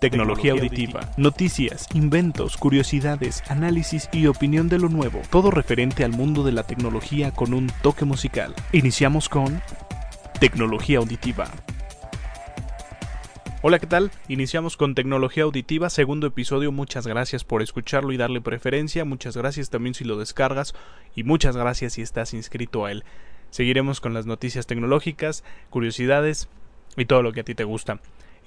Tecnología auditiva, noticias, inventos, curiosidades, análisis y opinión de lo nuevo. Todo referente al mundo de la tecnología con un toque musical. Iniciamos con Tecnología auditiva. Hola, ¿qué tal? Iniciamos con Tecnología Auditiva, segundo episodio. Muchas gracias por escucharlo y darle preferencia. Muchas gracias también si lo descargas y muchas gracias si estás inscrito a él. Seguiremos con las noticias tecnológicas, curiosidades y todo lo que a ti te gusta.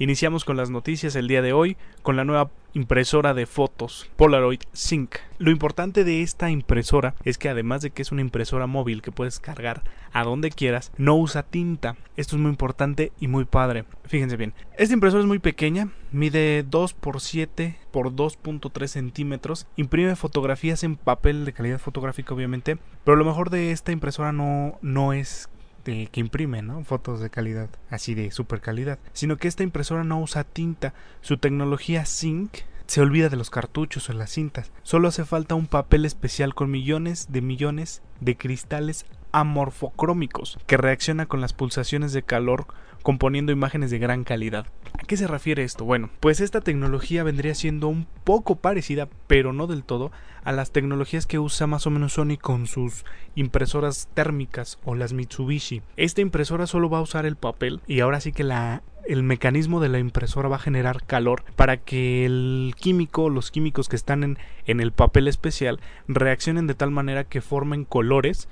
Iniciamos con las noticias el día de hoy con la nueva impresora de fotos Polaroid Sync. Lo importante de esta impresora es que además de que es una impresora móvil que puedes cargar a donde quieras, no usa tinta. Esto es muy importante y muy padre. Fíjense bien. Esta impresora es muy pequeña, mide 2 x 7 por 2.3 centímetros, imprime fotografías en papel de calidad fotográfica obviamente, pero lo mejor de esta impresora no, no es que imprime ¿no? fotos de calidad, así de super calidad, sino que esta impresora no usa tinta, su tecnología Sync se olvida de los cartuchos o las cintas, solo hace falta un papel especial con millones de millones de cristales amorfocrómicos que reacciona con las pulsaciones de calor componiendo imágenes de gran calidad. ¿A qué se refiere esto? Bueno, pues esta tecnología vendría siendo un poco parecida, pero no del todo, a las tecnologías que usa más o menos Sony con sus impresoras térmicas o las Mitsubishi. Esta impresora solo va a usar el papel y ahora sí que la el mecanismo de la impresora va a generar calor para que el químico, los químicos que están en, en el papel especial reaccionen de tal manera que formen colores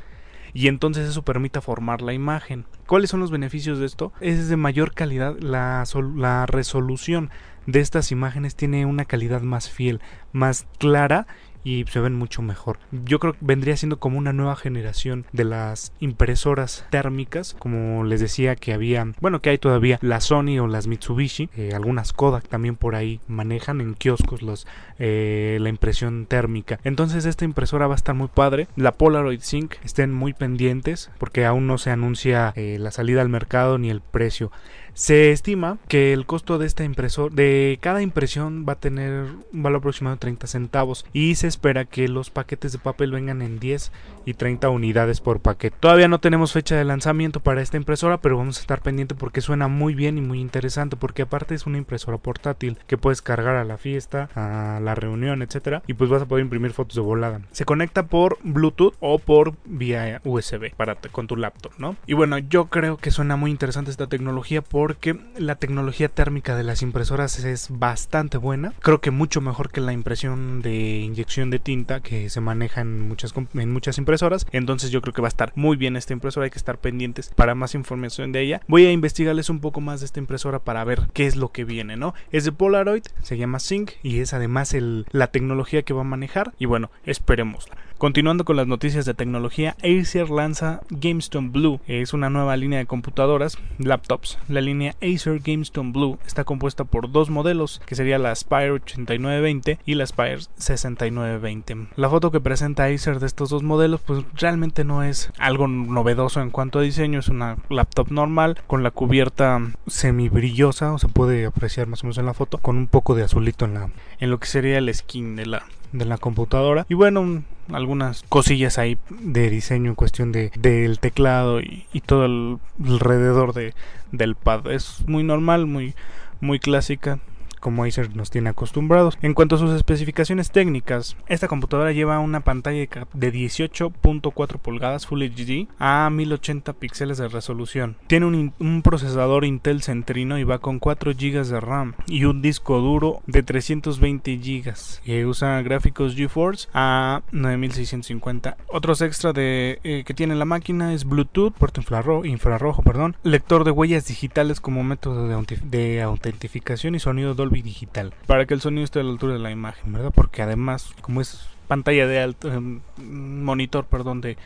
y entonces eso permita formar la imagen. ¿Cuáles son los beneficios de esto? Es de mayor calidad, la, la resolución de estas imágenes tiene una calidad más fiel, más clara y se ven mucho mejor. Yo creo que vendría siendo como una nueva generación de las impresoras térmicas, como les decía que había, bueno, que hay todavía la Sony o las Mitsubishi, eh, algunas Kodak también por ahí manejan en kioscos los, eh, la impresión térmica. Entonces esta impresora va a estar muy padre. La Polaroid Sync estén muy pendientes porque aún no se anuncia eh, la salida al mercado ni el precio. Se estima que el costo de esta impresora, de cada impresión va a tener un valor aproximado de 30 centavos y se espera que los paquetes de papel vengan en 10 y 30 unidades por paquete. Todavía no tenemos fecha de lanzamiento para esta impresora, pero vamos a estar pendiente porque suena muy bien y muy interesante porque aparte es una impresora portátil que puedes cargar a la fiesta, a la reunión, etcétera, y pues vas a poder imprimir fotos de volada. Se conecta por Bluetooth o por vía USB para con tu laptop, ¿no? Y bueno, yo creo que suena muy interesante esta tecnología por porque la tecnología térmica de las impresoras es bastante buena. Creo que mucho mejor que la impresión de inyección de tinta que se maneja en muchas, impresoras. Entonces yo creo que va a estar muy bien esta impresora. Hay que estar pendientes para más información de ella. Voy a investigarles un poco más de esta impresora para ver qué es lo que viene, ¿no? Es de Polaroid, se llama Sync y es además la tecnología que va a manejar. Y bueno, esperemosla. Continuando con las noticias de tecnología, Acer lanza GameStone Blue. Es una nueva línea de computadoras, laptops. La línea Acer GameStone Blue está compuesta por dos modelos, que sería la Spire 8920 y la Spire 6920. La foto que presenta Acer de estos dos modelos, pues realmente no es algo novedoso en cuanto a diseño. Es una laptop normal con la cubierta semibrillosa, o se puede apreciar más o menos en la foto, con un poco de azulito en la en lo que sería el skin de la de la computadora y bueno algunas cosillas ahí de diseño en cuestión de del teclado y, todo el, alrededor de del pad. Es muy normal muy muy clásica como Acer nos tiene acostumbrados. En cuanto a sus especificaciones técnicas, esta computadora lleva una pantalla de 18.4 pulgadas Full HD a 1080 píxeles de resolución. Tiene un, procesador Intel Centrino y va con 4 GB de RAM y un disco duro de 320 GB. que usa gráficos GeForce a 9650. Otros extra eh, que tiene la máquina es Bluetooth, puerto infrarrojo, infrarrojo perdón, lector de huellas digitales como método de, de autentificación y sonido Dolby digital para que el sonido esté a la altura de la imagen, ¿verdad? Porque además, como es pantalla de alto, em, monitor, perdón, de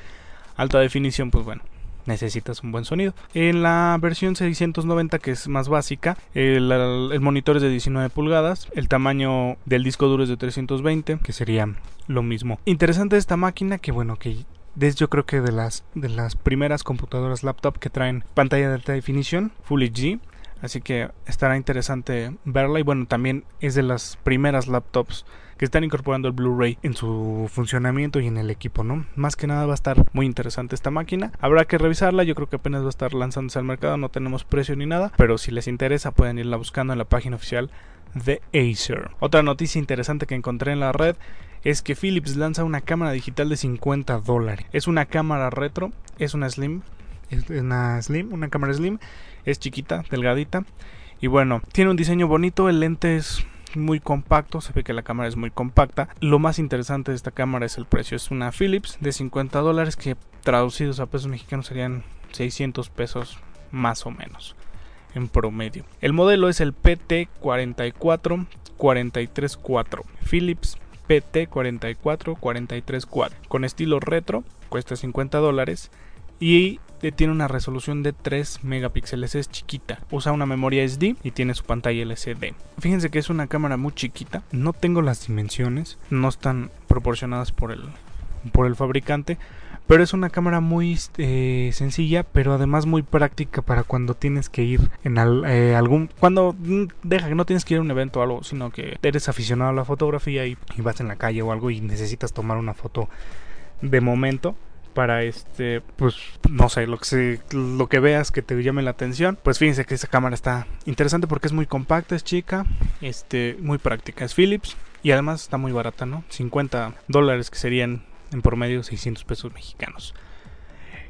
alta definición, pues bueno, necesitas un buen sonido. En la versión 690 que es más básica, el, monitor es de 19 pulgadas, el tamaño del disco duro es de 320, que sería lo mismo. Interesante esta máquina que bueno, que es yo creo que de las de las primeras computadoras laptop que traen pantalla de alta definición, Full HD Así que estará interesante verla. Y bueno, también es de las primeras laptops que están incorporando el Blu-ray en su funcionamiento y en el equipo, ¿no? Más que nada va a estar muy interesante esta máquina. Habrá que revisarla, yo creo que apenas va a estar lanzándose al mercado, no tenemos precio ni nada, pero si les interesa pueden irla buscando en la página oficial de Acer. Otra noticia interesante que encontré en la red es que Philips lanza una cámara digital de 50 dólares. Es una cámara retro, es una slim, es una slim, una cámara slim, es chiquita, delgadita y bueno, tiene un diseño bonito, el lente es muy compacto, se ve que la cámara es muy compacta. Lo más interesante de esta cámara es el precio, es una Philips de 50 dólares que traducidos a pesos mexicanos serían 600 pesos más o menos en promedio. El modelo es el PT44434 Philips PT44434 con estilo retro, cuesta 50 dólares y tiene una resolución de 3 megapíxeles, es chiquita. Usa una memoria SD y tiene su pantalla LCD. Fíjense que es una cámara muy chiquita, no tengo las dimensiones, no están proporcionadas por el, por el fabricante, pero es una cámara muy eh, sencilla, pero además muy práctica para cuando tienes que ir en eh, algún. Cuando deja que no tienes que ir a un evento o algo, sino que eres aficionado a la fotografía y vas en la calle o algo y necesitas tomar una foto de momento para este, pues no sé, lo que lo que veas que te llame la atención. Pues fíjense que esta cámara está interesante porque es muy compacta, es chica, este, muy práctica, es Philips y además está muy barata, ¿no? 50 dólares que serían en promedio 600 pesos mexicanos.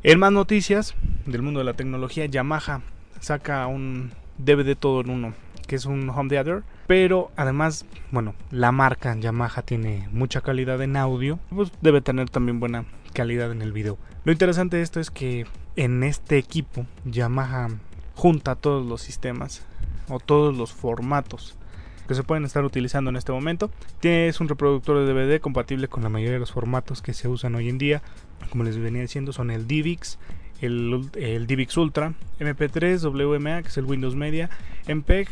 En más noticias del mundo de la tecnología, Yamaha saca un DVD todo en uno, que es un home theater, pero además, bueno, la marca Yamaha tiene mucha calidad en audio, pues debe tener también buena calidad en el video. Lo interesante de esto es que en este equipo Yamaha junta todos los sistemas o todos los formatos que se pueden estar utilizando en este momento. Es un reproductor de DVD compatible con la mayoría de los formatos que se usan hoy en día. Como les venía diciendo, son el DivX, el, el DivX Ultra, MP3, WMA, que es el Windows Media, MPEG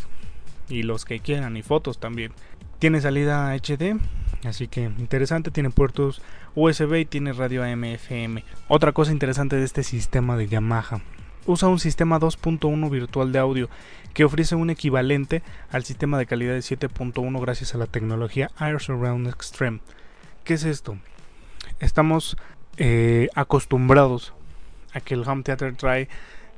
y los que quieran, y fotos también. Tiene salida HD, así que interesante. Tiene puertos USB y tiene radio AM FM. Otra cosa interesante de este sistema de Yamaha. Usa un sistema 2.1 virtual de audio que ofrece un equivalente al sistema de calidad de 7.1 gracias a la tecnología Air Surround Extreme. ¿Qué es esto? Estamos eh, acostumbrados a que el home theater trae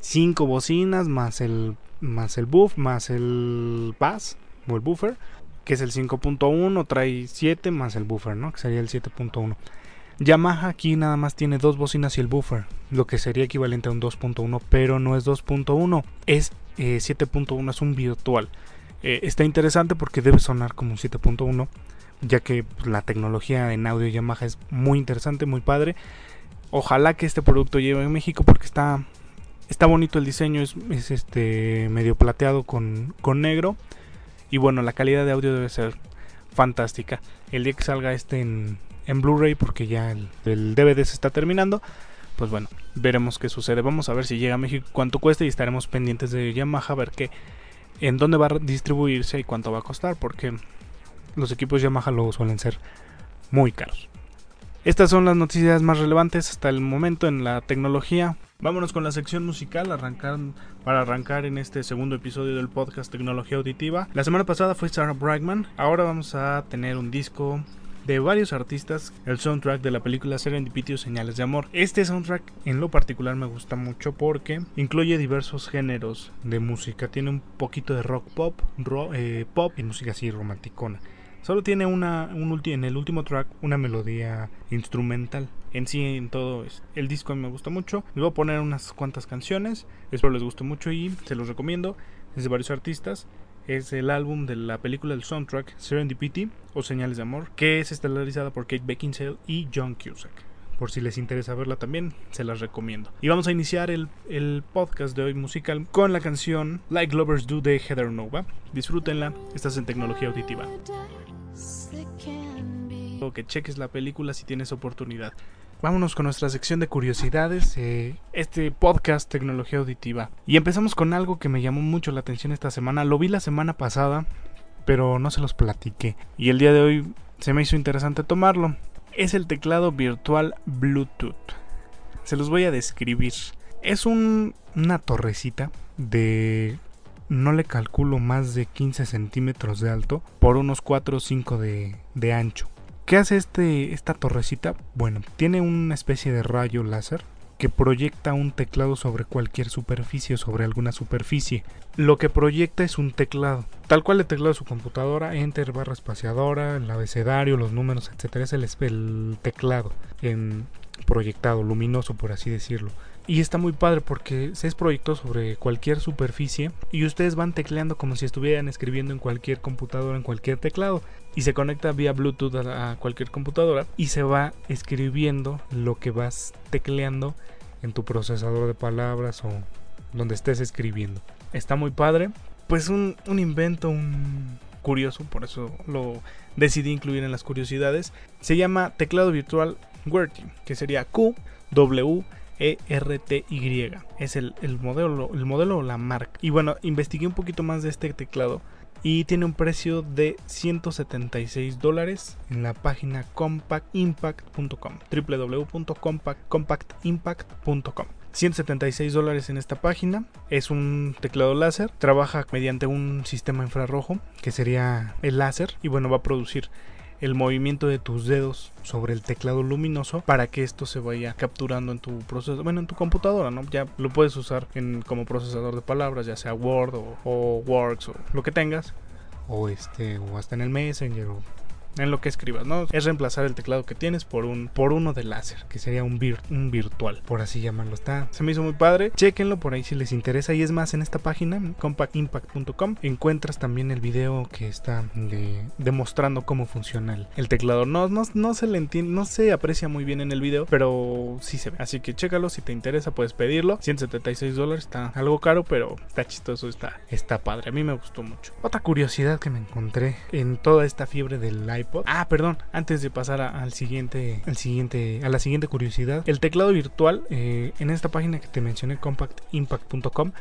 5 bocinas más el más el buff más el bass o el buffer que es el 5.1 trae 7 más el buffer no que sería el 7.1 Yamaha aquí nada más tiene dos bocinas y el buffer, lo que sería equivalente a un 2.1, pero no es 2.1, es 7.1, eh, es un virtual. Eh, está interesante porque debe sonar como un 7.1, ya que pues, la tecnología en audio Yamaha es muy interesante, muy padre. Ojalá que este producto llegue a México porque está, está bonito el diseño, es, este medio plateado con, con negro. Y bueno, la calidad de audio debe ser fantástica. El día que salga este en, Blu-ray porque ya el, DVD se está terminando. Pues bueno, veremos qué sucede. Vamos a ver si llega a México cuánto cuesta y estaremos pendientes de Yamaha a ver qué en dónde va a distribuirse y cuánto va a costar porque los equipos Yamaha luego suelen ser muy caros. Estas son las noticias más relevantes hasta el momento en la tecnología. Vámonos con la sección musical arrancar, para arrancar en este segundo episodio del podcast Tecnología Auditiva. La semana pasada fue Sarah Brightman, ahora vamos a tener un disco de varios artistas el soundtrack de la película Serendipity o Señales de Amor. Este soundtrack en lo particular me gusta mucho porque incluye diversos géneros de música. Tiene un poquito de rock pop, eh, pop y música así romanticona. Solo tiene una, un en el último track una melodía instrumental. En sí, en todo el disco me gusta mucho. Les voy a poner unas cuantas canciones. Espero les guste mucho y se los recomiendo. Es de varios artistas es el álbum de la película del soundtrack Serendipity o Señales de Amor, que es estelarizada por Kate Beckinsale y John Cusack. Por si les interesa verla también, se las recomiendo. Y vamos a iniciar el, el podcast de hoy musical con la canción Like Lovers Do de Heather Nova. Disfrútenla, estás en tecnología auditiva. O que cheques la película si tienes oportunidad vámonos con nuestra sección de curiosidades, eh, este podcast Tecnología Auditiva. Y empezamos con algo que me llamó mucho la atención esta semana. Lo vi la semana pasada, pero no se los platiqué. Y el día de hoy se me hizo interesante tomarlo. Es el teclado virtual Bluetooth. Se los voy a describir. Es un, una torrecita de no le calculo más de 15 centímetros de alto por unos 4 o 5 de, de ancho. ¿Qué hace este, esta torrecita? Bueno, tiene una especie de rayo láser que proyecta un teclado sobre cualquier superficie o sobre alguna superficie. Lo que proyecta es un teclado, tal cual el teclado de su computadora, enter, barra espaciadora, el abecedario, los números, etcétera, es el, el teclado en proyectado, luminoso por así decirlo. Y está muy padre porque se es proyectado sobre cualquier superficie y ustedes van tecleando como si estuvieran escribiendo en cualquier computadora, en cualquier teclado. Y se conecta vía Bluetooth a, cualquier computadora y se va escribiendo lo que vas tecleando en tu procesador de palabras o donde estés escribiendo. Está muy padre. Pues un, un invento, un curioso, por eso lo decidí incluir en las curiosidades. Se llama teclado virtual QWERTY, que sería Q, W, ERTY. Es el, modelo, el modelo o la marca. Y bueno, investigué un poquito más de este teclado y tiene un precio de 176 dólares en la página compactimpact.com www.compactimpact.com 176 dólares en esta página es un teclado láser trabaja mediante un sistema infrarrojo que sería el láser y bueno va a producir el movimiento de tus dedos sobre el teclado luminoso para que esto se vaya capturando en tu proceso, bueno, en tu computadora, ¿no? Ya lo puedes usar en, como procesador de palabras, ya sea Word o, o Works o lo que tengas, o este, o hasta en el Messenger en lo que escribas, ¿no? Es reemplazar el teclado que tienes por un por uno de láser, que sería un, un virtual, por así llamarlo. Está, se me hizo muy padre. Chequenlo por ahí si les interesa. Y es más, en esta página, compactimpact.com, encuentras también el video que está demostrando cómo funciona el, teclado. No, no, no se le no se aprecia muy bien en el video, pero sí se ve. Así que chécalo, si te interesa puedes pedirlo. 176 dólares, está algo caro, pero está chistoso, está, está padre. A mí me gustó mucho. Otra curiosidad que me encontré en toda esta fiebre del live Ah, perdón, antes de pasar al siguiente, al siguiente, a la siguiente curiosidad, el teclado virtual eh, en esta página que te mencioné, compactimpact.com,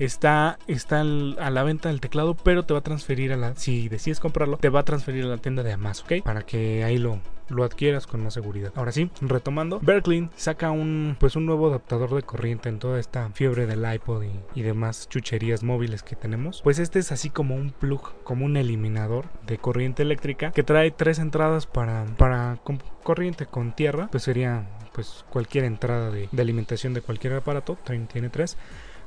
está, está a la venta del teclado, pero te va a transferir a la, si decides comprarlo, te va a transferir a la tienda de Amazon, ¿ok? Para que ahí lo, lo adquieras con más seguridad. Ahora sí, retomando, Berkeley saca un pues un nuevo adaptador de corriente en toda esta fiebre del iPod y, demás chucherías móviles que tenemos. Pues este es así como un plug, como un eliminador de corriente eléctrica que trae tres entradas para para corriente con tierra, pues sería pues cualquier entrada de, de alimentación de cualquier aparato, tiene tres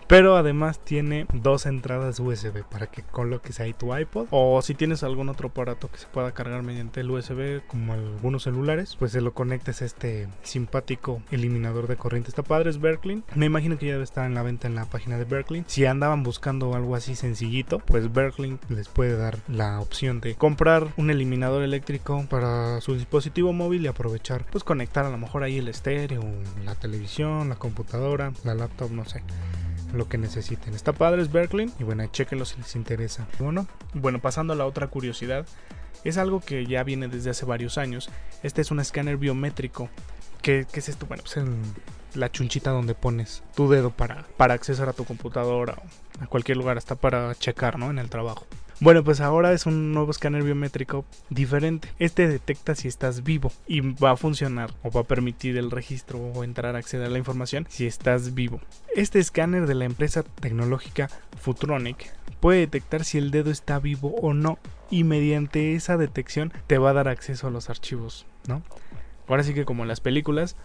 pero además tiene dos entradas USB para que coloques ahí tu iPod. O si tienes algún otro aparato que se pueda cargar mediante el USB, como algunos celulares, pues se lo conectes a este simpático eliminador de corriente. Está padre, es Berkeley. Me imagino que ya debe estar en la venta en la página de Berkeley. Si andaban buscando algo así sencillito, pues Berkeley les puede dar la opción de comprar un eliminador eléctrico para su dispositivo móvil y aprovechar, pues conectar a lo mejor ahí el estéreo, la televisión, la computadora, la laptop, no sé lo que necesiten. Está padre, es Berkeley. Y bueno, chequenlo si les interesa. Bueno, bueno, pasando a la otra curiosidad. Es algo que ya viene desde hace varios años. Este es un escáner biométrico. ¿Qué, qué es esto? Bueno, pues en la chunchita donde pones tu dedo para, para accesar a tu computadora o a cualquier lugar, hasta para checar, ¿no? En el trabajo. Bueno, pues ahora es un nuevo escáner biométrico diferente. Este detecta si estás vivo y va a funcionar o va a permitir el registro o entrar a acceder a la información si estás vivo. Este escáner de la empresa tecnológica Futronic puede detectar si el dedo está vivo o no y mediante esa detección te va a dar acceso a los archivos, ¿no? Ahora sí que como en las películas,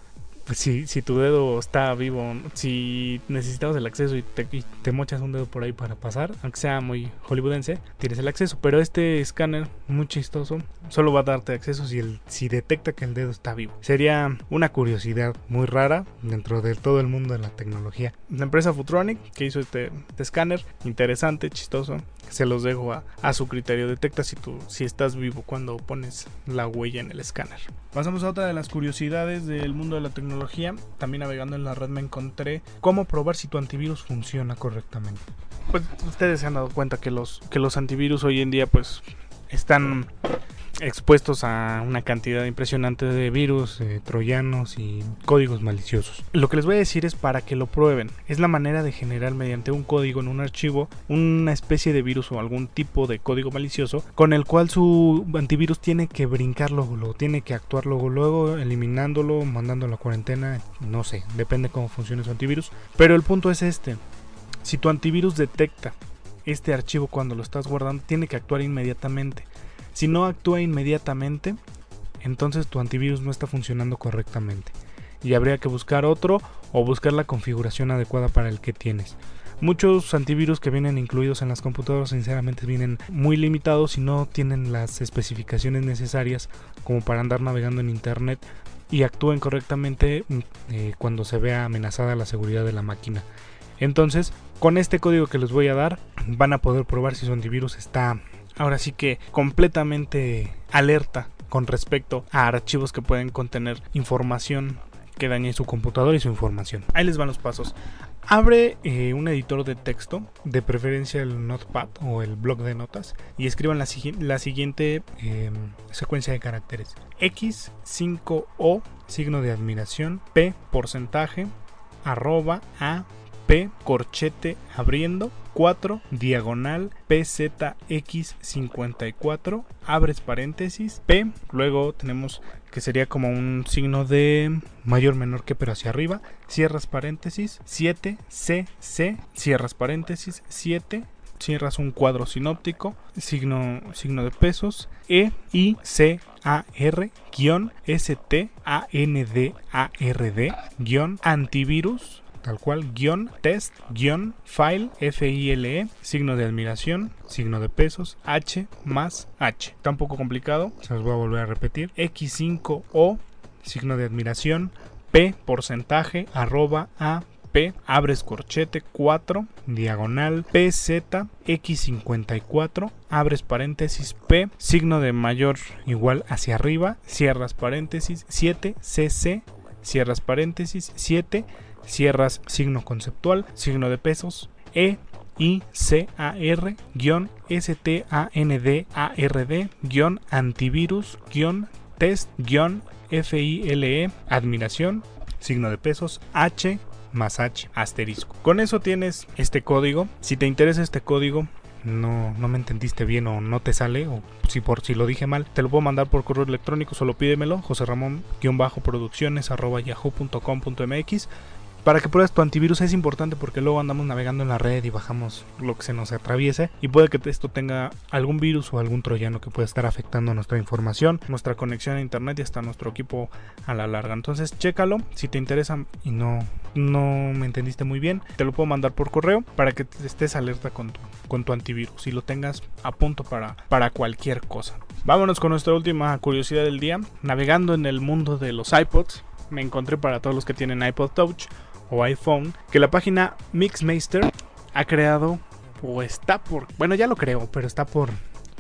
pues si, si tu dedo está vivo, si necesitabas el acceso y te, mochas un dedo por ahí para pasar, aunque sea muy hollywoodense, tienes el acceso. Pero este escáner, muy chistoso, solo va a darte acceso si, el, si detecta que el dedo está vivo. Sería una curiosidad muy rara dentro de todo el mundo de la tecnología. La empresa Futronic, que hizo este, este escáner, interesante, chistoso, se los dejo a, a, su criterio. Detecta si, tú, si estás vivo cuando pones la huella en el escáner. Pasamos a otra de las curiosidades del mundo de la tecnología. También navegando en la red me encontré cómo probar si tu antivirus funciona correctamente. Pues ustedes se han dado cuenta que los, que los antivirus hoy en día pues están expuestos a una cantidad impresionante de virus, eh, troyanos y códigos maliciosos. Lo que les voy a decir es para que lo prueben. Es la manera de generar mediante un código en un archivo una especie de virus o algún tipo de código malicioso con el cual su antivirus tiene que brincarlo, lo tiene que actuar luego, luego eliminándolo, mandándolo a cuarentena, no sé, depende cómo funcione su antivirus. Pero el punto es este. Si tu antivirus detecta este archivo cuando lo estás guardando, tiene que actuar inmediatamente. Si no actúa inmediatamente, entonces tu antivirus no está funcionando correctamente. y habría que buscar otro o buscar la configuración adecuada para el que tienes. Muchos antivirus que vienen incluidos en las computadoras sinceramente vienen muy limitados y no tienen las especificaciones necesarias como para andar navegando en internet y actúen correctamente mm, eh, cuando se vea amenazada la seguridad de la máquina. Entonces, con este código que les voy a dar, van a poder probar si su antivirus está ahora sí que completamente alerta con respecto a archivos que pueden contener información que dañe su computador y su información. Ahí les van los pasos. Abre eh, un editor de texto, de preferencia el Notepad o el blog de notas, y escriban la, siguiente em, secuencia de caracteres. X5O, signo de admiración, P, porcentaje, arroba, A, P, corchete abriendo, 4, diagonal, PZX54, abres paréntesis, P, luego tenemos que sería como un signo de mayor menor que pero hacia arriba, cierras paréntesis, 7, CC, cierras paréntesis, 7, cierras un cuadro sinóptico, signo, signo de pesos, E, I, C, A, R, guion, S, T, A, N, D, A, R, D, guion, antivirus, tal cual, guion, test, guion, file, F-I-L-E, signo de admiración, signo de pesos, H más H. Está un poco complicado, se los voy a volver a repetir. X5O, signo de admiración, P, porcentaje, arroba A, P, abres corchete 4, diagonal, PZ, X54, abres paréntesis P, signo de mayor igual hacia arriba, cierras paréntesis 7, CC, cierras paréntesis 7, cierras signo conceptual, signo de pesos, E, I, C, A, R, guion, S, T, A, N, D, A, R, D, guion, antivirus, guion, test, guion, F, I, L, E, admiración, signo de pesos, H, más H, asterisco. Con eso tienes este código. Si te interesa este código, no, no me entendiste bien o no te sale, o si por si lo dije mal, te lo puedo mandar por correo electrónico, solo pídemelo, José Ramón-producciones yahoo.com.mx para que pruebes tu antivirus es importante porque luego andamos navegando en la red y bajamos lo que se nos atraviese y puede que esto tenga algún virus o algún troyano que pueda estar afectando nuestra información, nuestra conexión a internet y hasta nuestro equipo a la larga. Entonces, chécalo si te interesa y no no me entendiste muy bien, te lo puedo mandar por correo para que estés alerta con tu, con tu antivirus y lo tengas a punto para, para cualquier cosa. Vámonos con nuestra última curiosidad del día. Navegando en el mundo de los iPods, me encontré para todos los que tienen iPod Touch o iPhone que la página Mixmaster ha creado o está por, bueno ya lo creo, pero está por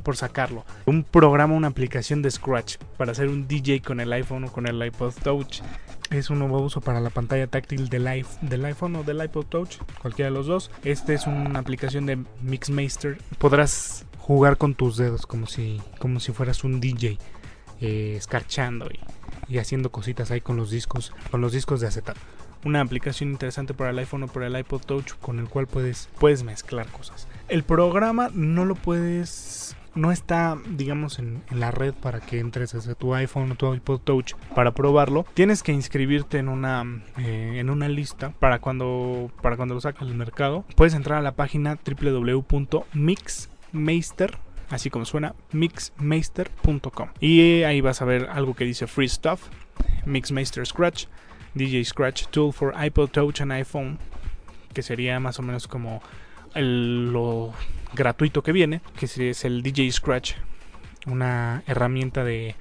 por sacarlo. Un programa, una aplicación de Scratch para hacer un DJ con el iPhone o con el iPod Touch. Es un nuevo uso para la pantalla táctil del, del iPhone o del iPod Touch, cualquiera de los dos. Este es una aplicación de Mixmaster. Podrás jugar con tus dedos como si, como si fueras un DJ, eh, escarchando y, y haciendo cositas ahí con los discos, con los discos de acetato una aplicación interesante para el iPhone o para el iPod Touch con el cual puedes, puedes mezclar cosas. El programa no lo puedes no está, digamos, en, la red para que entres desde tu iPhone o tu iPod Touch para probarlo. Tienes que inscribirte en una, eh, en una lista para cuando, para cuando lo saques al mercado. Puedes entrar a la página www.mixmeister así como suena, mixmeister.com. Y ahí vas a ver algo que dice Free Stuff, Mixmeister Scratch. DJ Scratch Tool for iPod Touch and iPhone, que sería más o menos como lo gratuito que viene, que es el DJ Scratch, una herramienta de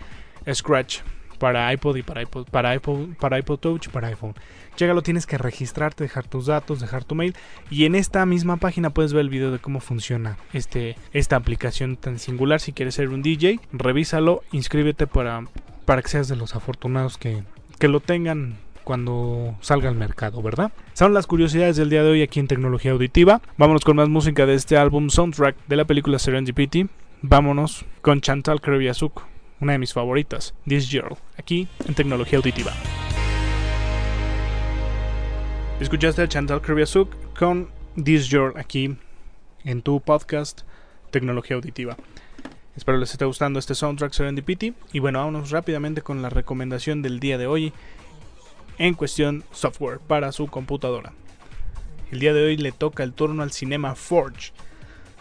Scratch para iPod y para iPod, para iPod, para iPod Touch, para iPhone. Llega, lo tienes que registrarte, dejar tus datos, dejar tu mail y en esta misma página puedes ver el video de cómo funciona este, esta aplicación tan singular. Si quieres ser un DJ, revísalo, inscríbete para, para que seas de los afortunados que, que lo tengan cuando salga al mercado, ¿verdad? Son las curiosidades del día de hoy aquí en Tecnología Auditiva. Vámonos con más música de este álbum soundtrack de la película Serendipity. Vámonos con Chantal Kreviazuk, una de mis favoritas, This Girl, aquí en Tecnología Auditiva. Escuchaste a Chantal Kreviazuk con This Girl aquí en tu podcast Tecnología Auditiva. Espero les esté gustando este soundtrack Serendipity. Y bueno, vámonos rápidamente con la recomendación del día de hoy en cuestión software para su computadora. El día de hoy le toca el turno al Cinema Forge.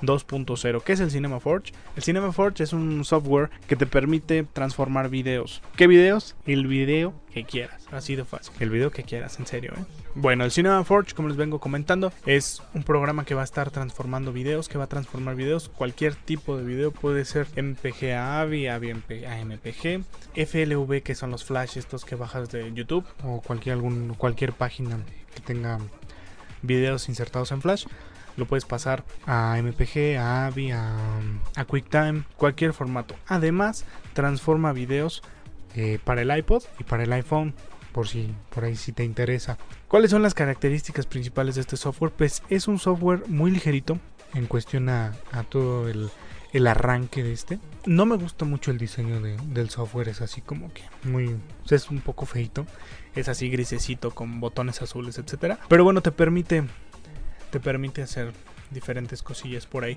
2.0. ¿Qué es el Cinema Forge? El Cinema Forge es un software que te permite transformar videos. ¿Qué videos? El video que quieras. Así de fácil. El video que quieras, en serio. ¿eh? Bueno, el Cinema Forge, como les vengo comentando, es un programa que va a estar transformando videos, que va a transformar videos. Cualquier tipo de video puede ser MPG a AVI, AVI a MPG, FLV, que son los flash estos que bajas de YouTube, o cualquier, algún, cualquier página que tenga videos insertados en flash lo puedes pasar a MPG, a AVI, a, QuickTime, cualquier formato. Además, transforma videos eh, para el iPod y para el iPhone, por si por ahí si te interesa. ¿Cuáles son las características principales de este software? Pues es un software muy ligerito en cuestión a, todo el, arranque de este. No me gusta mucho el diseño del software, es así como que muy... es un poco feito, es así grisecito con botones azules, etcétera. Pero bueno, te permite te permite hacer diferentes cosillas por ahí.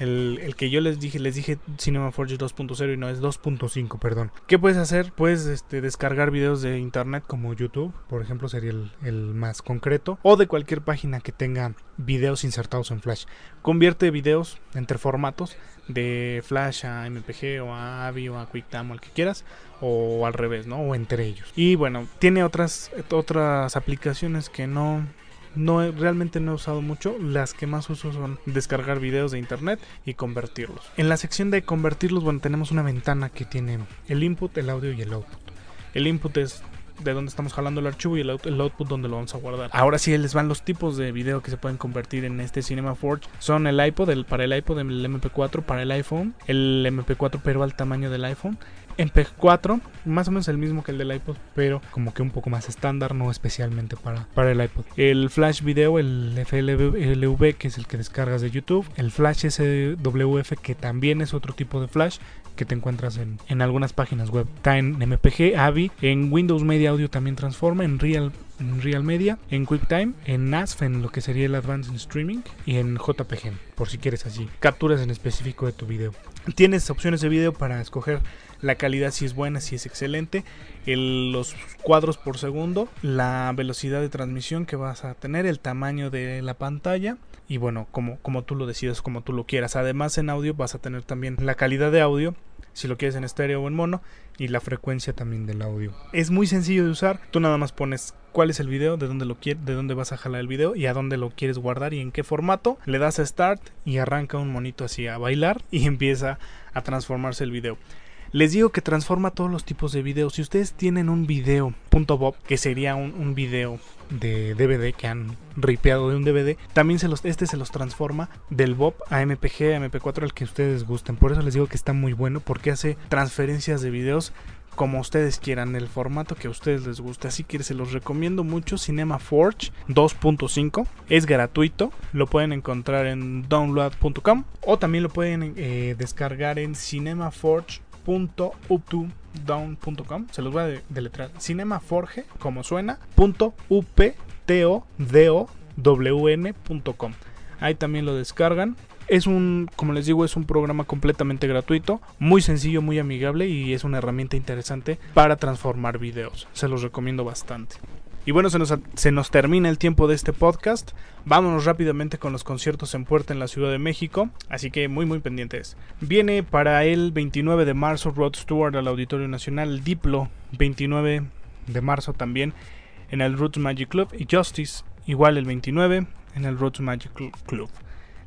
El, que yo les dije, les dije Cinema Forge 2.0 y no es 2.5, perdón. ¿Qué puedes hacer? Puedes este, descargar videos de internet como YouTube, por ejemplo, sería el, más concreto, o de cualquier página que tenga videos insertados en Flash. Convierte videos entre formatos de Flash a MPG o a AVI o a QuickTime o al que quieras, o al revés, ¿no? O entre ellos. Y bueno, tiene otras, otras aplicaciones que no no realmente no he usado mucho. Las que más uso son descargar videos de internet y convertirlos. En la sección de convertirlos, bueno, tenemos una ventana que tiene el input, el audio y el output. El input es de donde estamos jalando el archivo y el, output donde lo vamos a guardar. Ahora sí les van los tipos de video que se pueden convertir en este Cinema Forge. Son el iPod, el, para el iPod, el MP4 para el iPhone, el MP4 pero al tamaño del iPhone MP4, más o menos el mismo que el del iPod, pero como que un poco más estándar, no especialmente para, para el iPod. El Flash Video, el FLV, que es el que descargas de YouTube. El Flash SWF, que también es otro tipo de Flash que te encuentras en, en algunas páginas web. Está en MPG, AVI, en Windows Media Audio también transforma, en Real en Real Media, en QuickTime, en NASF, en lo que sería el Advanced Streaming, y en JPG, por si quieres así, capturas en específico de tu video. Tienes opciones de video para escoger la calidad si es buena, si es excelente, los cuadros por segundo, la velocidad de transmisión que vas a tener, el tamaño de la pantalla y bueno, como, como tú lo decidas, como tú lo quieras. Además en audio vas a tener también la calidad de audio, si lo quieres en estéreo o en mono, y la frecuencia también del audio. Es muy sencillo de usar, tú nada más pones cuál es el video, de dónde lo de dónde vas a jalar el video y a dónde lo quieres guardar y en qué formato. Le das a start y arranca un monito así a bailar y empieza a transformarse el video. Les digo que transforma todos los tipos de videos. Si ustedes tienen un video .bob, que sería un, video de DVD que han ripeado de un DVD, también se los, este se los transforma del Bob a MPG, a MP4, al que ustedes gusten. Por eso les digo que está muy bueno porque hace transferencias de videos como ustedes quieran, el formato que a ustedes les guste. Así que se los recomiendo mucho. Cinema Forge 2.5 es gratuito, lo pueden encontrar en download.com o también lo pueden eh, descargar en Forge .uptodown.com se los voy a deletrar Cinema Forge como suena .uptodown.com ahí también lo descargan es un, como les digo, es un programa completamente gratuito, muy sencillo, muy amigable y es una herramienta interesante para transformar videos. Se los recomiendo bastante. Y bueno, se nos, se nos, termina el tiempo de este podcast. Vámonos rápidamente con los conciertos en puerta en la Ciudad de México. Así que muy, muy pendientes. Viene para el 29 de marzo Rod Stewart al Auditorio Nacional. Diplo, 29 de marzo también en el Roots Magic Club. Y Justice, igual el 29 en el Roots Magic Club.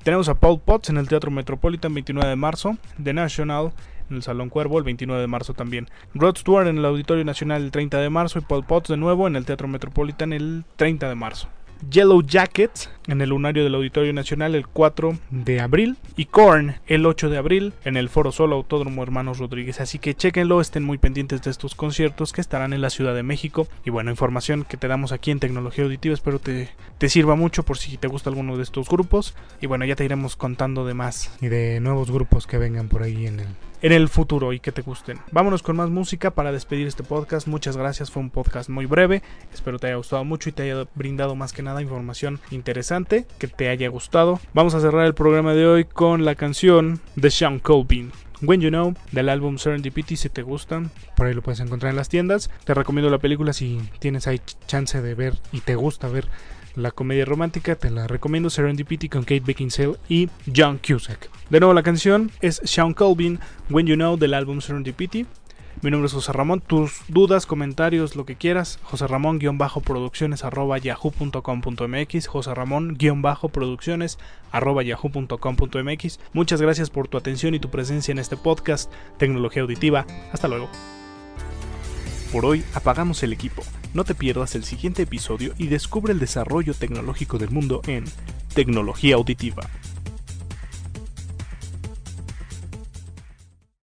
Tenemos a Paul Potts en el Teatro Metropolitan, 29 de marzo. The National en el Salón Cuervo el 29 de marzo también. Rod Stewart en el Auditorio Nacional el 30 de marzo y Paul Potts de nuevo en el Teatro Metropolitan el 30 de marzo. Yellow Jackets en el lunario del Auditorio Nacional el 4 de abril y Korn el 8 de abril en el Foro Solo Autódromo Hermanos Rodríguez. Así que chequenlo, estén muy pendientes de estos conciertos que estarán en la Ciudad de México. Y bueno, información que te damos aquí en Tecnología Auditiva, espero te, te sirva mucho por si te gusta alguno de estos grupos. Y bueno, ya te iremos contando de más y de nuevos grupos que vengan por ahí en el, en el futuro y que te gusten. Vámonos con más música para despedir este podcast. Muchas gracias, fue un podcast muy breve. Espero te haya gustado mucho y te haya brindado más que nada información interesante, que te haya gustado. Vamos a cerrar el programa de hoy con la canción de Sean Colvin. When You Know del álbum Serendipity si te gustan por ahí lo puedes encontrar en las tiendas te recomiendo la película si tienes ahí chance de ver y te gusta ver la comedia romántica, te la recomiendo Serendipity con Kate Beckinsale y John Cusack. De nuevo la canción es Sean Colvin, When You Know del álbum Serendipity. Mi nombre es José Ramón. Tus dudas, comentarios, lo que quieras, José Ramón-producciones arroba yahoo.com.mx, José Ramón-producciones arroba yahoo.com.mx. Muchas gracias por tu atención y tu presencia en este podcast, Tecnología Auditiva. Hasta luego. Por hoy apagamos el equipo. No te pierdas el siguiente episodio y descubre el desarrollo tecnológico del mundo en Tecnología Auditiva.